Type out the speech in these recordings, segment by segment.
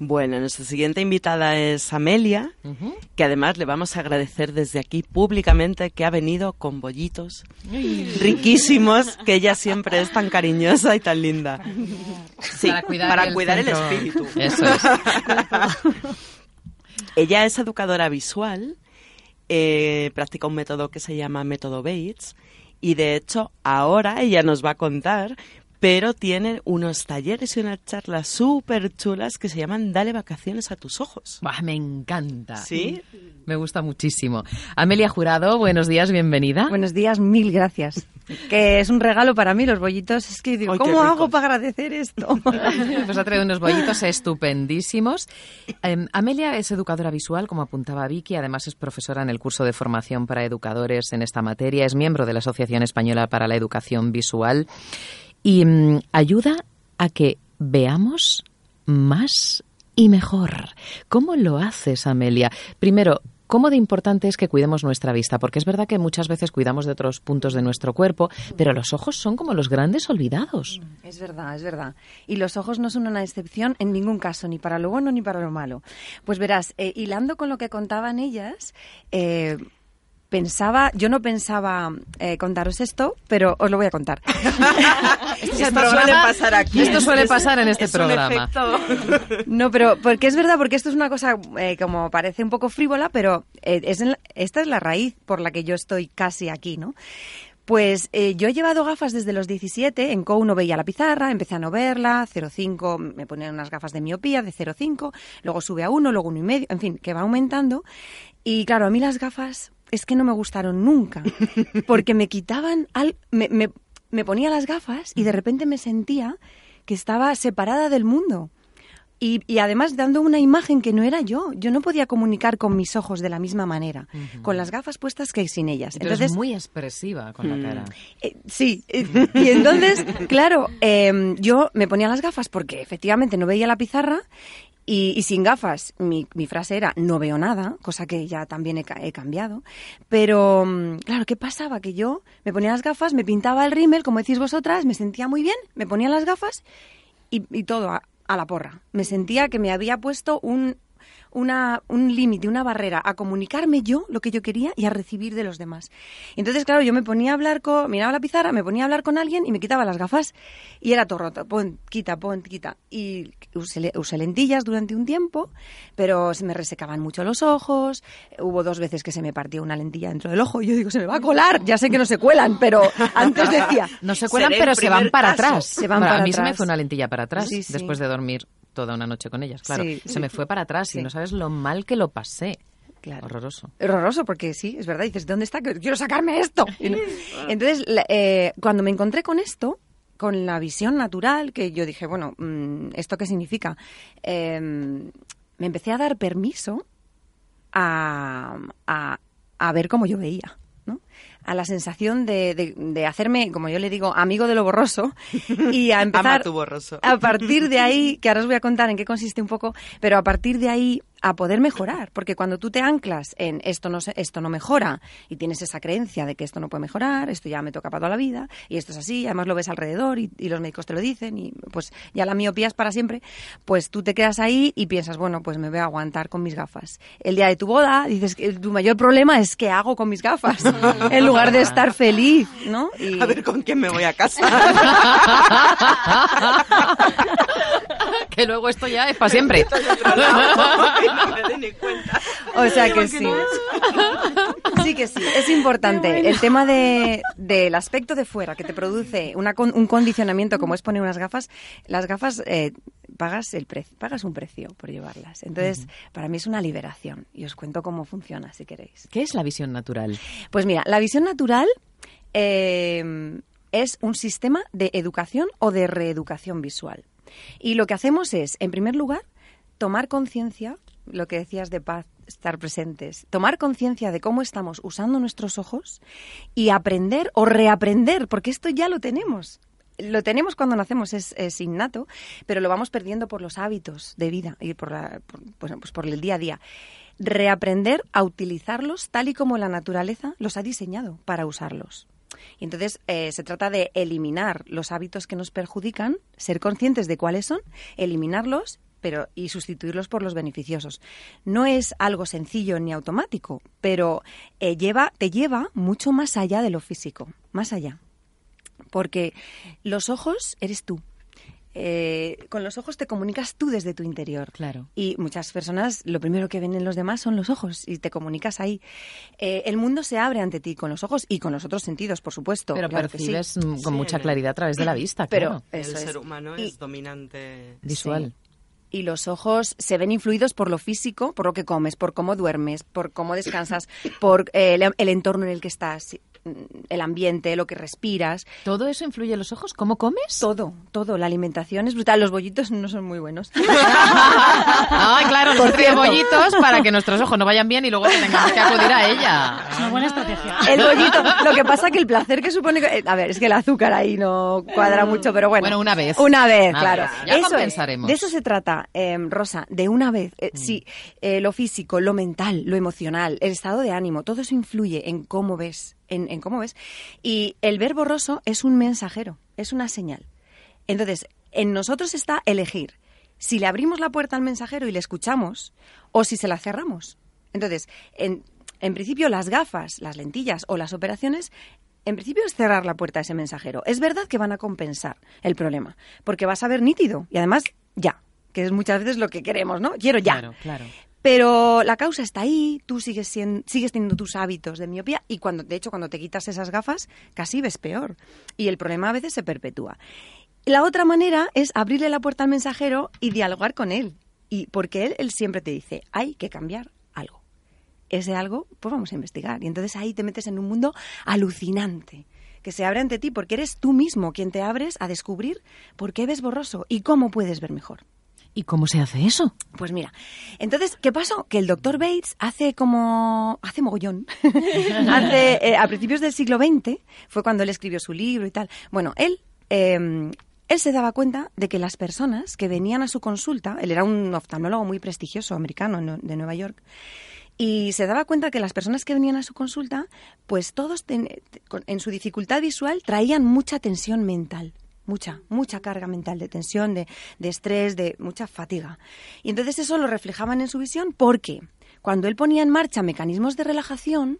Bueno, nuestra siguiente invitada es Amelia, que además le vamos a agradecer desde aquí públicamente que ha venido con bollitos riquísimos, que ella siempre es tan cariñosa y tan linda. Sí, para cuidar, el, espíritu. Eso es. ella es educadora visual, eh, practica un método que se llama método Bates y de hecho ahora ella nos va a contar pero tiene unos talleres y unas charlas súper chulas que se llaman Dale vacaciones a tus ojos. me encanta. ¿Sí? Me gusta muchísimo. Amelia Jurado, buenos días, bienvenida. Buenos días, mil gracias. Que es un regalo para mí los bollitos. Es que digo, ¿cómo hago para agradecer esto? pues ha traído unos bollitos estupendísimos. Em, Amelia es educadora visual, como apuntaba Vicky, además es profesora en el curso de formación para educadores en esta materia, es miembro de la Asociación Española para la Educación Visual y mm, ayuda a que veamos más y mejor. ¿Cómo lo haces, Amelia? Primero, ¿Cómo de importante es que cuidemos nuestra vista? Porque es verdad que muchas veces cuidamos de otros puntos de nuestro cuerpo, pero los ojos son como los grandes olvidados. Es verdad, es verdad. Y los ojos no son una excepción en ningún caso, ni para lo bueno ni para lo malo. Pues verás, eh, hilando con lo que contaban ellas, eh, pensaba, yo no pensaba eh, contaros esto, pero os lo voy a contar. esto, suele pasar aquí. Esto suele pasar en este programa. no, pero porque es verdad, porque esto es una cosa eh, como parece un poco frívola, pero eh, es esta es la raíz por la que yo estoy casi aquí, ¿no? Pues yo he llevado gafas desde los 17, en Co1 veía la pizarra, empecé a no verla, 0,5, me ponían unas gafas de miopía de 0,5, luego sube a 1, luego 1,5, en fin, que va aumentando. Y claro, a mí las gafas es que no me gustaron nunca, porque me quitaban, al, me, me, me ponía las gafas y de repente me sentía que estaba separada del mundo. Y, y, además dando una imagen que no era yo. Yo no podía comunicar con mis ojos de la misma manera, con las gafas puestas que sin ellas. Entonces, muy expresiva con la mm. cara. Eh, sí. Eh, y entonces, claro, em, yo me ponía las gafas porque efectivamente no veía la pizarra y, sin gafas, mi, frase era no veo nada, cosa que ya también he, cambiado. Pero, mm, claro, ¿qué pasaba? Que yo me ponía las gafas, me pintaba el rímel, como decís vosotras, me sentía muy bien, me ponía las gafas y, todo a la porra. Me sentía que me había puesto un, una, un límite, una barrera a comunicarme yo lo que yo quería y a recibir de los demás. Entonces, claro, yo me ponía a hablar con, miraba la pizarra, me ponía a hablar con alguien y me quitaba las gafas y era todo roto, pon, quita, pon, quita. Y usé, usé lentillas durante un tiempo, pero se me resecaban mucho los ojos, hubo dos veces que se me partió una lentilla dentro del ojo y yo digo, se me va a colar, ya sé que no se cuelan, pero antes decía... No se cuelan, pero se van para atrás. Se van para, a mí se me fue una lentilla para atrás después de dormir toda una noche con ellas, claro. Se me fue para atrás y no sabes lo mal que lo pasé. Claro. Horroroso. Horroroso, porque sí, es verdad. Dices, ¿dónde está? Quiero sacarme esto. Entonces, eh, cuando me encontré con esto, con la visión natural, que yo dije, bueno, mm, ¿esto qué significa? Em, me empecé a dar permiso a, a, a ver cómo yo veía a la sensación de, de, hacerme, como yo le digo, amigo de lo borroso y a empezar borroso. a partir de ahí, que ahora os voy a contar en qué consiste un poco, pero a partir de ahí a poder mejorar, porque cuando tú te anclas en esto no esto no mejora y tienes esa creencia de que esto no puede mejorar, esto ya me toca para toda la vida y esto es así, además lo ves alrededor y, los médicos te lo dicen y pues ya la miopía es para siempre, pues tú te quedas ahí y piensas, bueno, pues me voy a aguantar con mis gafas. El día de tu boda dices que tu mayor problema es qué hago con mis gafas en lugar de estar feliz, ¿no? A ver con quién me voy a casar. que luego esto ya es para siempre. O sea que sí. Sí que sí, es importante. El tema de, del aspecto de fuera que te produce un condicionamiento como es poner unas gafas, las gafas eh, pagas el precio, pagas un precio por llevarlas. Entonces, para mí es una liberación y os cuento cómo funciona si queréis. ¿Qué es la visión natural? Pues mira, la visión natural eh, es un sistema de educación o de reeducación visual. Y lo que hacemos es, en primer lugar, tomar conciencia, lo que decías de paz, estar presentes, tomar conciencia de cómo estamos usando nuestros ojos y aprender o reaprender, porque esto ya lo tenemos. Lo tenemos cuando nacemos, es, innato, pero lo vamos perdiendo por los hábitos de vida y por, pues, pues por el día a día reaprender a utilizarlos tal y como la naturaleza los ha diseñado para usarlos. Y entonces eh, se trata de eliminar los hábitos que nos perjudican, ser conscientes de cuáles son, eliminarlos pero y sustituirlos por los beneficiosos. No es algo sencillo ni automático, pero eh, lleva, te lleva mucho más allá de lo físico, más allá. Porque los ojos eres tú. Eh, con los ojos te comunicas tú desde tu interior. Claro. Y muchas personas lo primero que ven en los demás son los ojos y te comunicas ahí. Eh, el mundo se abre ante ti con los ojos y con los otros sentidos, por supuesto. Pero claro que sí. percibes mm, con Sí, mucha claridad a través de la vista, Pero claro. El es. ser humano Y- es dominante. Visual. Y los ojos se ven influidos por lo físico, por lo que comes, por cómo duermes, por cómo descansas, por eh, el, el entorno en el que estás, el ambiente, lo que respiras. ¿Todo eso influye en los ojos? ¿Cómo comes? Todo, todo. La alimentación es brutal. Los bollitos no son muy buenos. Ah, claro, Por nos trae cierto. bollitos para que nuestros ojos no vayan bien y luego tengamos que acudir a ella. Una buena estrategia. El bollito. Lo que pasa que el placer que supone... que- eh, A ver, es que el azúcar ahí no cuadra mucho, pero bueno. Bueno, una vez. Una vez, Una claro. vez. Ya Eso es. compensaremos. De eso se trata, eh, Rosa, de una vez. Eh, Sí, eh, lo físico, lo mental, lo emocional, el estado de ánimo, todo eso influye en cómo ves, en, cómo ves. Y el ver borroso es un mensajero, es una señal. Entonces, en nosotros está elegir si le abrimos la puerta al mensajero y le escuchamos o si se la cerramos. Entonces, en, en principio, las gafas, las lentillas o las operaciones, en principio es cerrar la puerta a ese mensajero. Es verdad que van a compensar el problema, porque vas a ver nítido y además ya, que es muchas veces lo que queremos, ¿no? Quiero ya. Claro, claro. Pero la causa está ahí, tú sigues, sien- sigues teniendo tus hábitos de miopía y cuando, de hecho, cuando te quitas esas gafas, casi ves peor. Y el problema a veces se perpetúa. La otra manera es abrirle la puerta al mensajero y dialogar con él. Y porque él, él siempre te dice, hay que cambiar algo. Ese algo, pues vamos a investigar. Y entonces ahí te metes en un mundo alucinante que se abre ante ti porque eres tú mismo quien te abres a descubrir por qué ves borroso y cómo puedes ver mejor. ¿Y cómo se hace eso? Pues mira, entonces, ¿qué pasó? Que el doctor Bates hace como... hace mogollón. hace, eh, a principios del siglo XX, fue cuando él escribió su libro y tal. Bueno, él... eh, él se daba cuenta de que las personas que venían a su consulta, él era un oftalmólogo muy prestigioso americano no- de Nueva York, y se daba cuenta que las personas que venían a su consulta, pues todos en su dificultad visual traían mucha tensión mental. Mucha, mucha carga mental de tensión, de, de estrés, de mucha fatiga. Y entonces eso lo reflejaban en su visión porque cuando él ponía en marcha mecanismos de relajación,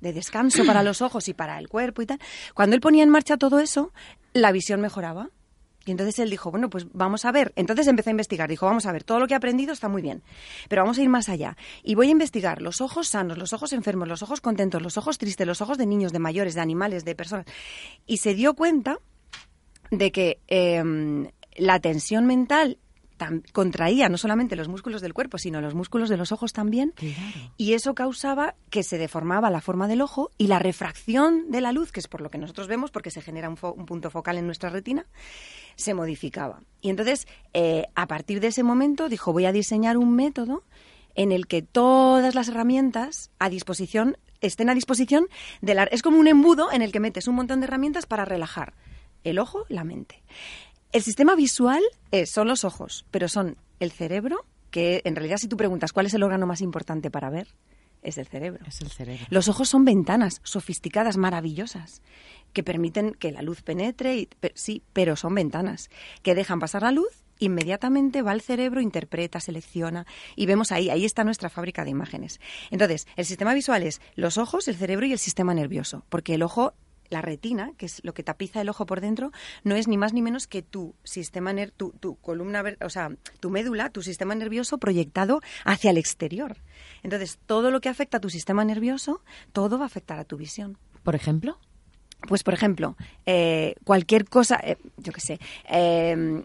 de descanso para los ojos y para el cuerpo y tal, cuando él ponía en marcha todo eso, la visión mejoraba. Y entonces él dijo, bueno, pues vamos a ver. Entonces empezó a investigar. Dijo, vamos a ver, todo lo que he aprendido está muy bien, pero vamos a ir más allá. Y voy a investigar los ojos sanos, los ojos enfermos, los ojos contentos, los ojos tristes, los ojos de niños, de mayores, de animales, de personas. Y se dio cuenta de que em, la tensión mental contraía no solamente los músculos del cuerpo, sino los músculos de los ojos también. Y eso causaba que se deformaba la forma del ojo y la refracción de la luz, que es por lo que nosotros vemos, porque se genera un, fo- un punto focal en nuestra retina, se modificaba. Y entonces, eh, a partir de ese momento, dijo, voy a diseñar un método en el que todas las herramientas a disposición estén a disposición de la... Es como un embudo en el que metes un montón de herramientas para relajar el ojo, la mente. El sistema visual es, son los ojos, pero son el cerebro, que en realidad si tú preguntas cuál es el órgano más importante para ver, es el cerebro. Es el cerebro. Los ojos son ventanas sofisticadas, maravillosas, que permiten que la luz penetre, y, sí, pero son ventanas, que dejan pasar la luz, inmediatamente va al cerebro, interpreta, selecciona, y vemos ahí, ahí está nuestra fábrica de imágenes. Entonces, el sistema visual es los ojos, el cerebro y el sistema nervioso, porque el ojo la retina, que es lo que tapiza el ojo por dentro, no es ni más ni menos que tu sistema ner tu, tu columna, o sea, tu médula, tu sistema nervioso proyectado hacia el exterior. Entonces, todo lo que afecta a tu sistema nervioso, todo va a afectar a tu visión. Por ejemplo, Pues, por ejemplo, eh, cualquier cosa, eh, yo qué sé, eh,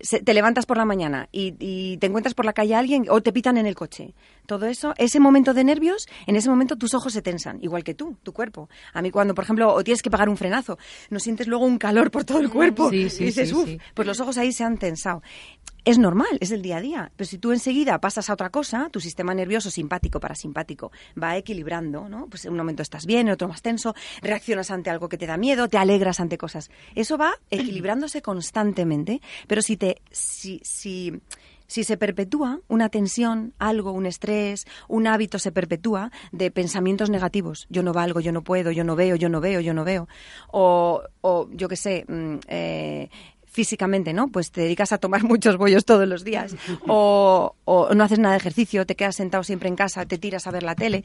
se- te levantas por la mañana y, y te encuentras por la calle a alguien o te pitan en el coche. Todo eso, ese momento de nervios, en ese momento tus ojos se tensan, igual que tú, tu cuerpo. A mí cuando, por ejemplo, o tienes que pegar un frenazo, no sientes luego un calor por todo el cuerpo. Sí, sí, y dices, sí, uff, pues los ojos ahí se han tensado. Es normal, es el día a día. Pero si tú enseguida pasas a otra cosa, tu sistema nervioso simpático parasimpático va equilibrando, ¿no? Pues en un momento estás bien, en otro más tenso, reaccionas ante algo que te da miedo, te alegras ante cosas. Eso va equilibrándose constantemente. Pero si te, si, si, si se perpetúa una tensión, algo, un estrés, un hábito se perpetúa de pensamientos negativos. Yo no valgo, yo no puedo, yo no veo, yo no veo, yo no veo. O, o yo qué sé, mm, eh, físicamente, ¿no? Pues te dedicas a tomar muchos bollos todos los días o, o no haces nada de ejercicio, te quedas sentado siempre en casa, te tiras a ver la tele.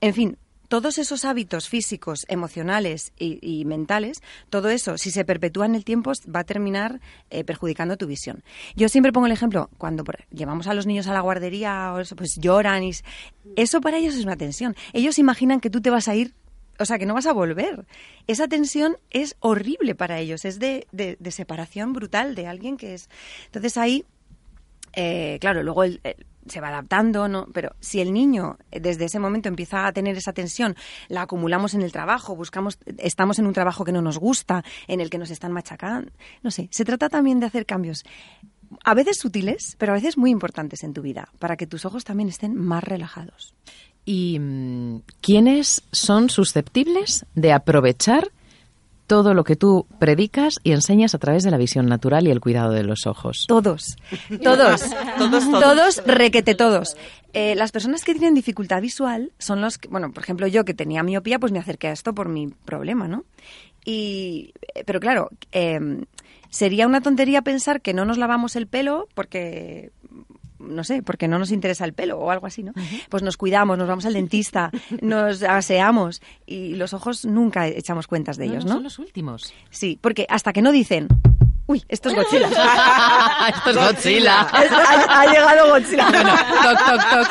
En fin, todos esos hábitos físicos, emocionales y, mentales, todo eso, si se perpetúa en el tiempo, va a terminar eh, perjudicando tu visión. Yo siempre pongo el ejemplo, cuando llevamos a los niños a la guardería, pues lloran y eso para ellos es una tensión. Ellos imaginan que tú te vas a ir o sea, que no vas a volver. Esa tensión es horrible para ellos, es de, de, separación brutal de alguien que es. Entonces ahí, eh, claro, luego el, se va adaptando, ¿no? Pero si el niño eh, desde ese momento empieza a tener esa tensión, la acumulamos en el trabajo, buscamos, estamos en un trabajo que no nos gusta, en el que nos están machacando, no sé, se trata también de hacer cambios a veces sutiles, pero a veces muy importantes en tu vida, para que tus ojos también estén más relajados. ¿Y mm, quiénes son susceptibles de aprovechar todo lo que tú predicas y enseñas a través de la visión natural y el cuidado de los ojos. Todos, todos, todos, todos, requete todos. Eh, las personas que tienen dificultad visual son los que, bueno, por ejemplo, yo que tenía miopía, pues me acerqué a esto por mi problema, ¿no? Y, eh, pero claro, em, sería una tontería pensar que no nos lavamos el pelo porque no sé, porque no nos interesa el pelo o algo así, ¿no? Pues nos cuidamos, nos vamos al dentista, nos aseamos y los ojos nunca echamos cuentas de ellos, ¿no? Son los últimos. Sí, porque hasta que no dicen, Uy, esto es Godzilla. esto es Godzilla. ha, llegado Godzilla. toc, toc, toc.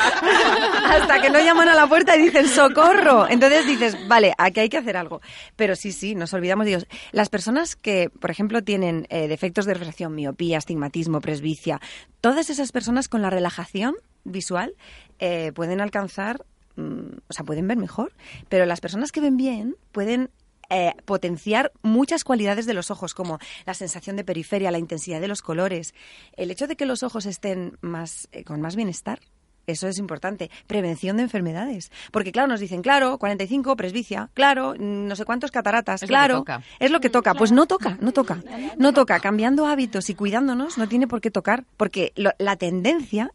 Hasta que no llaman a la puerta y dicen socorro. Entonces dices, vale, aquí hay que hacer algo. Pero sí, sí, nos olvidamos de ellos. Las personas que, por ejemplo, tienen eh, defectos de refracción, miopía, astigmatismo, presbicia, todas esas personas con la relajación visual eh, pueden alcanzar mm, o sea, pueden ver mejor, pero las personas que ven bien pueden eh, potenciar muchas cualidades de los ojos, como la sensación de periferia, la intensidad de los colores, el hecho de que los ojos estén más, eh, con más bienestar. Eso es importante. Prevención de enfermedades. Porque, claro, nos dicen, claro, 45, presbicia, claro, no sé cuántos cataratas, claro. es lo que toca. Pues no toca, no toca. No toca. Cambiando hábitos y cuidándonos no tiene por qué tocar. Porque la tendencia,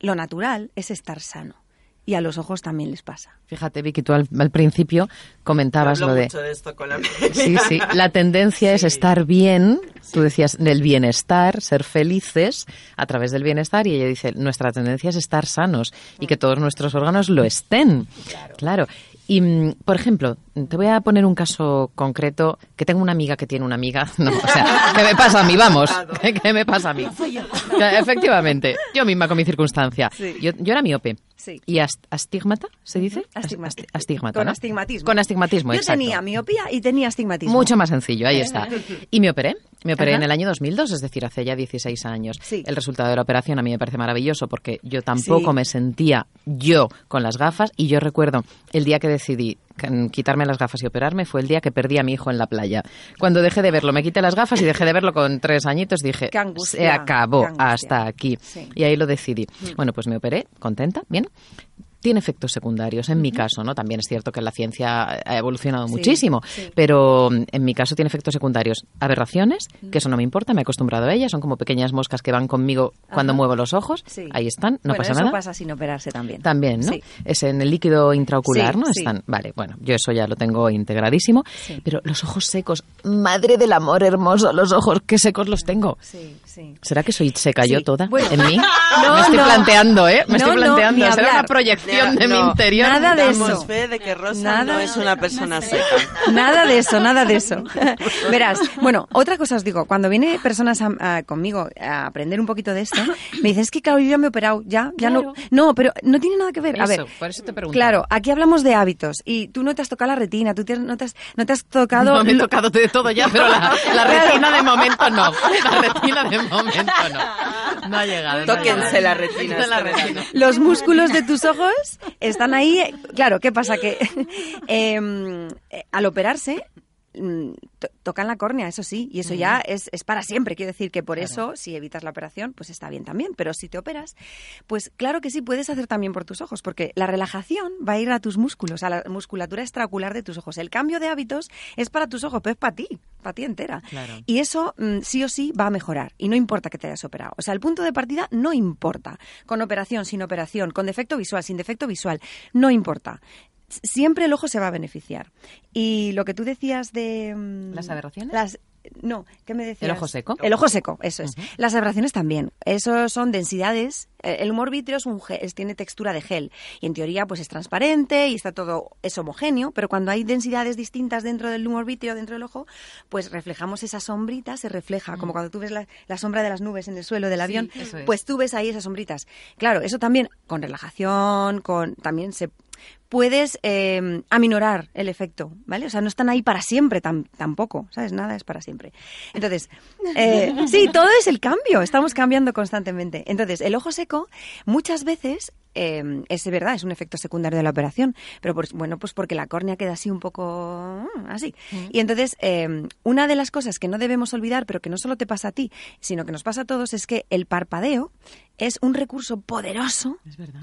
lo natural, es estar sano y a los ojos también les pasa. Fíjate, Vicky, tú al, principio comentabas lo de... sí, sí, la tendencia es estar bien, tú decías del bienestar, ser felices a través del bienestar y ella dice, nuestra tendencia es estar sanos y que todos nuestros órganos lo estén. claro. Y, mm, por ejemplo, te voy a poner un caso concreto, que tengo una amiga que tiene una amiga, no, o sea, ¿qué me pasa a mí? Vamos, ¿qué, me pasa a mí? Efectivamente, yo misma con mi circunstancia. Yo, yo era miope. ¿Y astigmata se dice? astigmata. Con astigmatismo. Con astigmatismo, Yo tenía miopía y tenía astigmatismo. Mucho más sencillo, ahí está. Y me operé. Me operé en el año 2002, es decir, hace ya 16 años. El resultado de la operación a mí me parece maravilloso porque yo tampoco me sentía yo con las gafas y yo recuerdo el día que decidí quitarme las gafas y operarme fue el día que perdí a mi hijo en la playa. Cuando dejé de verlo, me quité las gafas y dejé de verlo con tres añitos, dije, se acabó hasta aquí. Y ahí lo decidí. Mm. Bueno, pues me operé, contenta, bien tiene efectos secundarios, en mi caso, ¿no? También es cierto que la ciencia ha evolucionado muchísimo, pero mm, en mi caso tiene efectos secundarios. Aberraciones, que eso no me importa, me he acostumbrado a ellas, son como pequeñas moscas que van conmigo cuando muevo los ojos, ahí están, no pasa eso nada. pasa sin operarse también. También, ¿no? Es en el líquido intraocular, ¿no? Están, vale, bueno, yo eso ya lo tengo integradísimo, pero los ojos secos, madre del amor hermoso, los ojos, qué secos los tengo. ¿Será que soy seca yo toda en mí? No, me estoy planteando, ¿eh? Me estoy planteando, será una proyección de mi interior. Nada de eso. fe de que Rosa nada, no es una persona seca. Nada de eso, nada de eso. Verás, bueno, otra cosa os digo, cuando viene personas conmigo a aprender un poquito de esto, me dicen, es que claro, yo ya me he operado, ya, ya no. No, pero no tiene nada que ver. a ver, por eso te pregunto. Claro, aquí hablamos de hábitos y tú no te has tocado la retina, tú no, te has, no te has tocado... No, me he tocado de todo ya, pero la, retina de momento no. La retina de momento no. No ha llegado. Tóquense la retina. La retina. Los músculos de tus ojos están ahí. Claro, ¿qué pasa? Que em, eh, al operarse tocan la córnea, eso sí, y eso ya es, es, para siempre. Quiero decir que por eso, si evitas la operación, pues está bien también. Pero si te operas, pues claro que sí, puedes hacer también por tus ojos, porque la relajación va a ir a tus músculos, a la musculatura extraocular de tus ojos. El cambio de hábitos es para tus ojos, pero es para ti, para ti entera. Y eso mm, sí o sí va a mejorar, y no importa que te hayas operado. O sea, el punto de partida no importa. Con operación, sin operación, con defecto visual, sin defecto visual, no importa siempre el ojo se va a beneficiar. Y lo que tú decías de... Mm, ¿Las aberraciones? no, ¿qué me decías? ¿El ojo seco? El ojo seco, eso es. Las aberraciones también. Eso son densidades. eh, El humor vítreo es un tiene textura de gel y en teoría pues es transparente y está todo es homogéneo, pero cuando hay densidades distintas dentro del humor vítreo, dentro del ojo, pues reflejamos esa sombrita, se refleja, como cuando tú ves la, la sombra de las nubes en el suelo del avión, es. pues tú ves ahí esas sombritas. Claro, eso también con relajación, con también se puedes eh, aminorar el efecto, ¿vale? O sea, no están ahí para siempre tam- tampoco, ¿sabes? Nada es para siempre. Entonces, eh, sí, todo es el cambio, estamos cambiando constantemente. Entonces, el ojo seco muchas veces eh, es verdad, es un efecto secundario de la operación, pero por- bueno, pues porque la córnea queda así un poco mm, así. Y entonces, una de las cosas que no debemos olvidar, pero que no solo te pasa a ti, sino que nos pasa a todos, es que el parpadeo es un recurso poderoso Es verdad.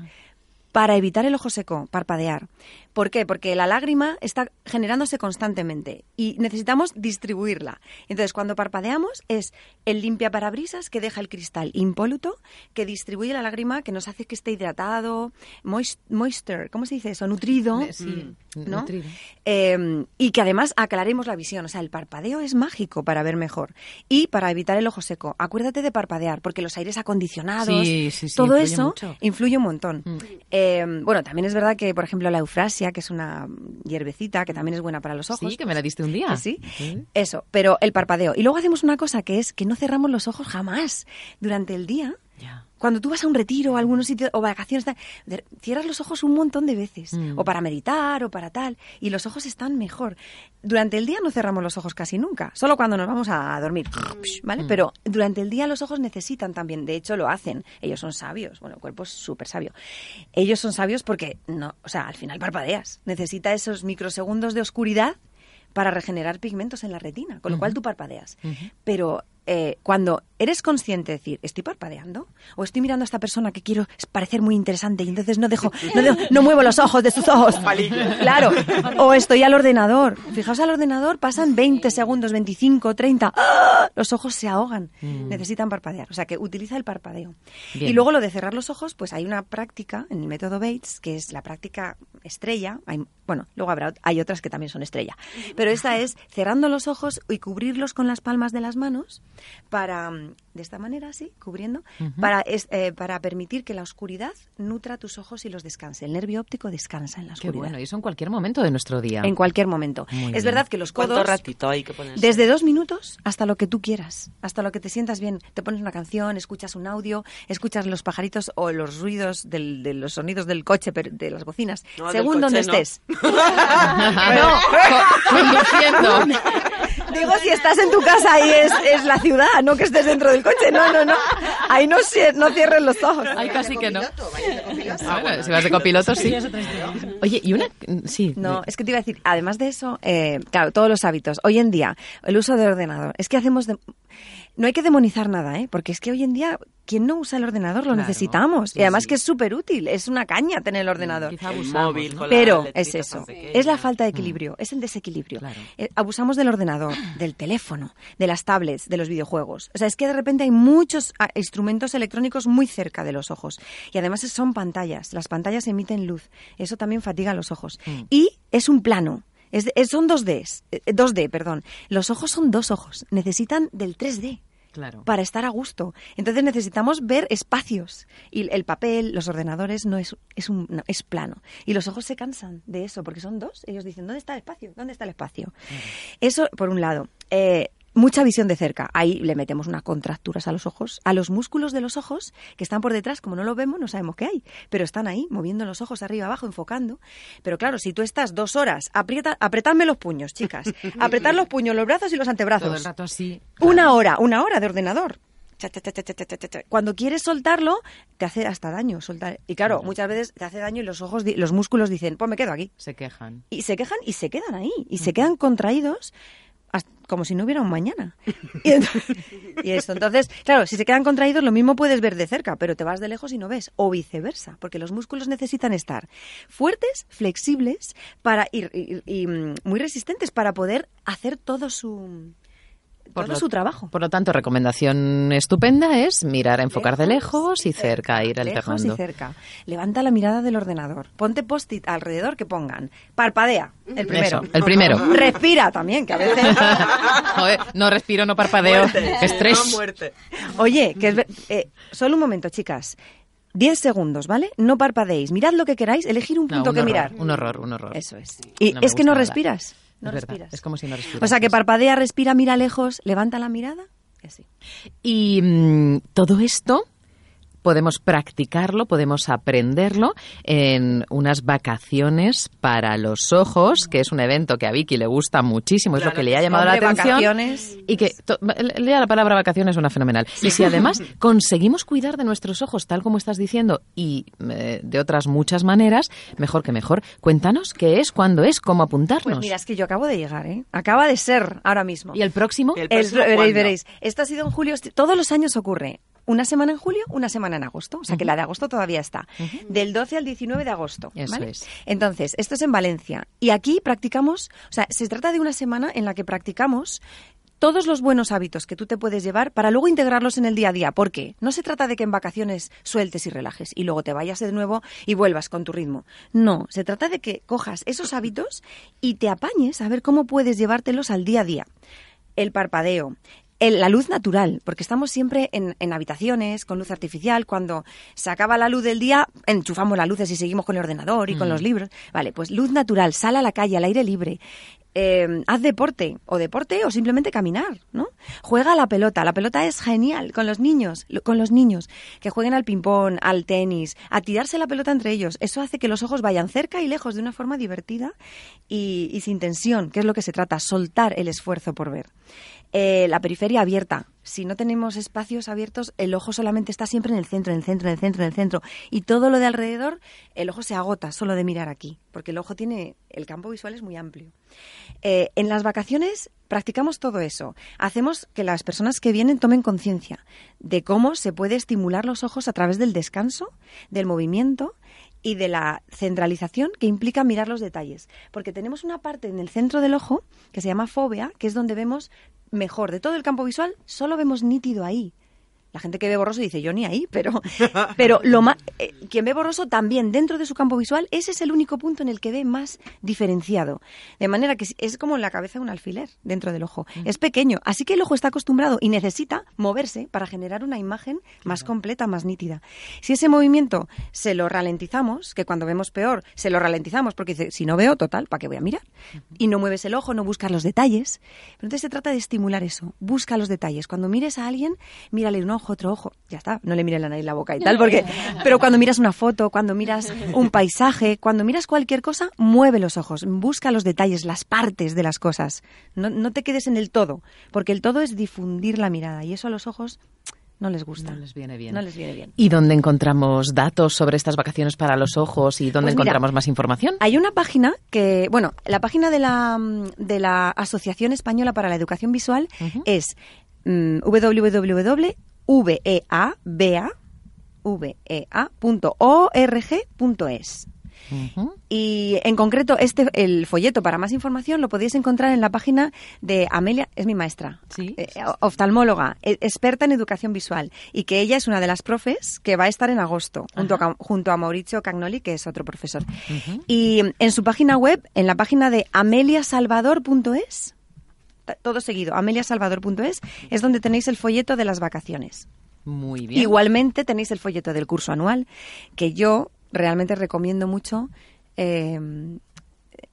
Para evitar el ojo seco, parpadear. ¿Por qué? Porque la lágrima está generándose constantemente y necesitamos distribuirla. Entonces, cuando parpadeamos es el limpia parabrisas que deja el cristal impoluto, que distribuye la lágrima, que nos hace que esté hidratado, moist- moisture, ¿cómo se dice eso? Nutrido. Eh, Sí, ¿no? nutrido. Eh, y que además aclaremos la visión. O sea, el parpadeo es mágico para ver mejor. Y para evitar el ojo seco, acuérdate de parpadear, porque los aires acondicionados, sí, sí, todo influye eso mucho. influye un montón. Mm. Eh, bueno, también es verdad que, por ejemplo, la eufrasia, que es una hierbecita que también es buena para los ojos. Sí, que me la diste un día. Que sí. Eso, pero el parpadeo. Y luego hacemos una cosa que es que no cerramos los ojos jamás durante el día. Ya. Cuando tú vas a un retiro o a algún sitio o vacaciones, cierras los ojos un montón de veces, Mm. o para meditar o para tal, y los ojos están mejor. Durante el día no cerramos los ojos casi nunca, solo cuando nos vamos a dormir, ¿vale? Mm. Pero durante el día los ojos necesitan también, de hecho lo hacen, ellos son sabios, bueno, el cuerpo es súper sabio. Ellos son sabios porque, no, o sea, al final parpadeas, necesita esos microsegundos de oscuridad para regenerar pigmentos en la retina, con lo cual tú parpadeas. Pero eh, cuando eres consciente de decir, estoy parpadeando, o estoy mirando a esta persona que quiero parecer muy interesante y entonces no dejo, no, dejo- no muevo los ojos de sus ojos. Claro. O estoy al ordenador. Fijaos al ordenador, pasan 20 segundos, 25, 30. ¡Ah! Los ojos se ahogan. Necesitan parpadear. O sea que utiliza el parpadeo. Bien. Y luego lo de cerrar los ojos, pues hay una práctica en el método Bates, que es la práctica estrella. Hay, bueno, luego habrá, hay otras que también son estrella. Pero esta es cerrando los ojos y cubrirlos con las palmas de las manos para, mm, de esta manera, así, cubriendo, para, es- eh, para permitir que la oscuridad nutra tus ojos y los descanse. El nervio óptico descansa en la Qué oscuridad. bueno, y eso en cualquier momento de nuestro día. En cualquier momento. Muy es bien. verdad que los ¿Cuánto codos... ratito hay que ponerse? Desde dos minutos hasta lo que tú quieras, hasta lo que te sientas bien. Te pones una canción, escuchas un audio, escuchas los pajaritos o los ruidos del- de los sonidos del coche, pero de las bocinas, No, según donde no. estés. no, conduciendo. Digo, si estás en tu casa y es, es la ciudad, no que estés dentro del coche. No, no, no. Ahí no, no cierres los ojos. Ay, casi que no. Ah, bueno, si vas de copiloto, sí. Oye, y una... Sí. No, es que te iba a decir, además de eso, eh, claro, todos los hábitos. Hoy en día, el uso del ordenador. Es que hacemos... de- No hay que demonizar nada, ¿eh? Porque es que hoy en día, quien no usa el ordenador lo Claro, necesitamos. sí, y además sí. que es súper útil. Es una caña tener el ordenador. Quizá El abusamos, móvil Pero es eso, es la falta de equilibrio, es el desequilibrio. Claro. Eh, abusamos del ordenador, del teléfono, de las tablets, de los videojuegos. O sea, es que de repente hay muchos ah, instrumentos electrónicos muy cerca de los ojos. Y además son pantallas, las pantallas emiten luz. Eso también fatiga los ojos. Y es un plano. Es de- es- son 2D, eh, 2D, perdón. Los ojos son dos ojos, necesitan del 3D Claro. para estar a gusto. Entonces necesitamos ver espacios y el papel, los ordenadores no es es un no, es plano y los ojos se cansan de eso porque son dos. Ellos dicen dónde está el espacio, dónde está el espacio. Eso por un lado. Eh, Mucha visión de cerca. Ahí le metemos unas contracturas a los ojos, a los músculos de los ojos que están por detrás, como no lo vemos, no sabemos qué hay, pero están ahí, moviendo los ojos arriba abajo, enfocando. Pero claro, si tú estás dos horas, aprieta, apretadme los puños, chicas, apretar los puños, los brazos y los antebrazos. Todo el rato así. Una hora, una hora de ordenador. Cuando quieres soltarlo, te hace hasta daño. Soltar. Y claro, muchas veces te hace daño y los ojos, los músculos dicen, pues me quedo aquí. Se quejan. Y se quejan y se quedan ahí. Y se quedan contraídos como si no hubiera un mañana. Y, entonces- esto, entonces, claro, si se quedan contraídos, lo mismo puedes ver de cerca, pero te vas de lejos y no ves. O viceversa, porque los músculos necesitan estar fuertes, flexibles para y, y- y, mm, muy resistentes para poder hacer todo su todo lo, su trabajo. Por lo tanto, recomendación estupenda es mirar, enfocar de lejos y cerca, ir Lejos alternando. y cerca. Levanta la mirada del ordenador. Ponte post-it alrededor que pongan. Parpadea, el primero. Eso, el primero. Respira también, que a veces... Joder, no respiro, no parpadeo. Muerte, Estrés. no, muerte. Oye, que es eh, solo un momento, chicas. Diez segundos, ¿vale? No parpadeéis. Mirad lo que queráis, elegir un No, punto un que horror, mirar. Un horror, un horror. Eso es. Y No es que no nada. respiras. No es verdad, respiras. es como si no respiras. O sea, que parpadea, respira, mira lejos, levanta la mirada y así. Y mm, todo esto podemos practicarlo, podemos aprenderlo en unas vacaciones para los ojos, que es un evento que a Vicky le gusta muchísimo, es lo que le ha llamado Hombre, la atención. vacaciones. Y que lea la palabra vacaciones suena fenomenal. Y si además conseguimos cuidar de nuestros ojos, tal como estás diciendo, y eh, de otras muchas maneras, mejor que mejor. Cuéntanos qué es, cuándo es, cómo apuntarnos. Pues mira, es que yo acabo de llegar, ¿eh? Acaba de ser ahora mismo. ¿Y el próximo? El El- próximo, veréis, veréis. Esto ha sido en julio. est- Todos los años ocurre. Una semana en julio, una semana en agosto. O sea que la de agosto todavía está. Del 12 al 19 de agosto. Eso ¿vale? es. Entonces, esto es en Valencia. Y aquí practicamos, o sea, se trata de una semana en la que practicamos todos los buenos hábitos que tú te puedes llevar para luego integrarlos en el día a día. ¿Por qué? No se trata de que en vacaciones sueltes y relajes y luego te vayas de nuevo y vuelvas con tu ritmo. No, se trata de que cojas esos hábitos y te apañes a ver cómo puedes llevártelos al día a día. El parpadeo. El- la luz natural, porque estamos siempre en, en habitaciones con luz artificial. Cuando se acaba la luz del día, enchufamos las luces y seguimos con el ordenador y con los libros. Vale, pues luz natural, sal a la calle, al aire libre. Eh, haz deporte, o deporte, o simplemente caminar, ¿no? Juega a la pelota. La pelota es genial con los niños, con los niños, que jueguen al ping-pong, al tenis, a tirarse la pelota entre ellos. Eso hace que los ojos vayan cerca y lejos de una forma divertida y, y sin tensión, que es lo que se trata, soltar el esfuerzo por ver. Eh, la periferia abierta. Si no tenemos espacios abiertos, el ojo solamente está siempre en el centro, en el centro, en el centro, en el centro. Y todo lo de alrededor, el ojo se agota solo de mirar aquí, porque el ojo tiene, el campo visual es muy amplio. Eh, en las vacaciones practicamos todo eso. Hacemos que las personas que vienen tomen conciencia de cómo se puede estimular los ojos a través del descanso, del movimiento y de la centralización que implica mirar los detalles. Porque tenemos una parte en el centro del ojo que se llama fóvea, que es donde vemos mejor. De todo el campo visual, solo vemos nítido ahí. La gente que ve borroso dice yo ni ahí, pero, pero lo más, eh, quien ve borroso también dentro de su campo visual, ese es el único punto en el que ve más diferenciado. De manera que es- como la cabeza de un alfiler dentro del ojo. Es pequeño, así que el ojo está acostumbrado y necesita moverse para generar una imagen más completa, más nítida. Si ese movimiento se lo ralentizamos, que cuando vemos peor se lo ralentizamos porque dice, si no veo, total, ¿para qué voy a mirar? Y no mueves el ojo, no buscas los detalles. Pero entonces se trata de estimular eso, busca los detalles. Cuando mires a alguien, mírale un ojo, otro ojo, ya está, no le mires la nariz, la boca y tal, porque... Pero cuando miras una foto, cuando miras un paisaje, cuando miras cualquier cosa, mueve los ojos, busca los detalles, las partes de las cosas. No, no te quedes en el todo, porque el todo es difundir la mirada y eso a los ojos no les gusta. No les viene bien. No les viene bien. ¿Y dónde encontramos datos sobre estas vacaciones para los ojos y dónde Pues mira, encontramos más información? Hay una página que, bueno, la página de la, de la Asociación Española para la Educación Visual es www.veaba, vea.org.es. Ujú. Y en concreto, este el folleto para más información lo podéis encontrar en la página de Amelia, es mi maestra, Sí. eh, oftalmóloga, eh, experta en educación visual, y que ella es una de las profes que va a estar en agosto, junto a, junto a Mauricio Cagnoli, que es otro profesor. Y en su página web, en la página de ameliasalvador.es, todo seguido, ameliasalvador.es, es donde tenéis el folleto de las vacaciones. Muy bien. Igualmente tenéis el folleto del curso anual, que yo realmente recomiendo mucho eh,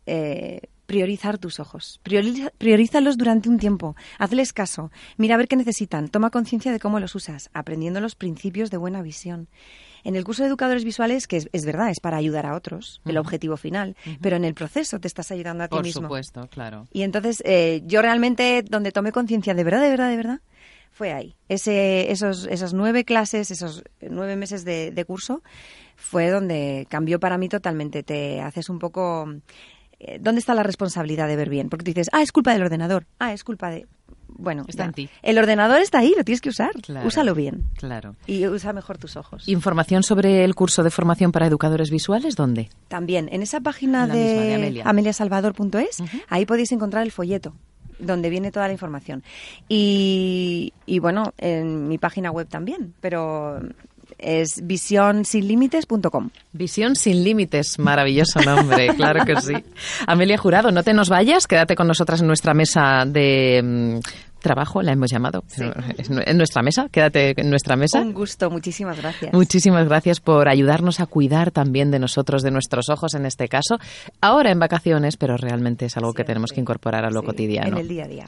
eh, priorizar tus ojos. Prioriza- priorízalos durante un tiempo. Hazles caso. Mira a ver qué necesitan. Toma conciencia de cómo los usas, aprendiendo los principios de buena visión. En el curso de educadores visuales, que es, es verdad, es para ayudar a otros, el objetivo final, pero en el proceso te estás ayudando a ti Por mismo. supuesto, claro. Y entonces eh, yo realmente donde tomé conciencia de verdad, de verdad, de verdad, fue ahí. Ese, esos, esas nueve clases, esos nueve meses de, de curso, fue donde cambió para mí totalmente. Te haces un poco... eh, ¿Dónde está la responsabilidad de ver bien? Porque tú dices, ah, es culpa del ordenador, ah, es culpa de... Bueno, Está ya. en ti. el ordenador está ahí, lo tienes que usar. Claro. Úsalo bien. Claro. Y usa mejor tus ojos. ¿Información sobre el curso de formación para educadores visuales? ¿Dónde? También, en esa página La de de, Amelia. ameliasalvador.es, Ujú. ahí podéis encontrar el folleto. Donde viene toda la información. Y, y bueno, en mi página web también, pero es visionsinlimites.com. Visión sin límites, maravilloso nombre, claro que sí. Amelia Jurado, no te nos vayas, quédate con nosotras en nuestra mesa de mm, trabajo, la hemos llamado. En nuestra mesa, quédate en nuestra mesa. Un gusto, muchísimas gracias. Muchísimas gracias por ayudarnos a cuidar también de nosotros, de nuestros ojos en este caso. Ahora en vacaciones, pero realmente es algo que tenemos que incorporar a lo cotidiano. En el día a día.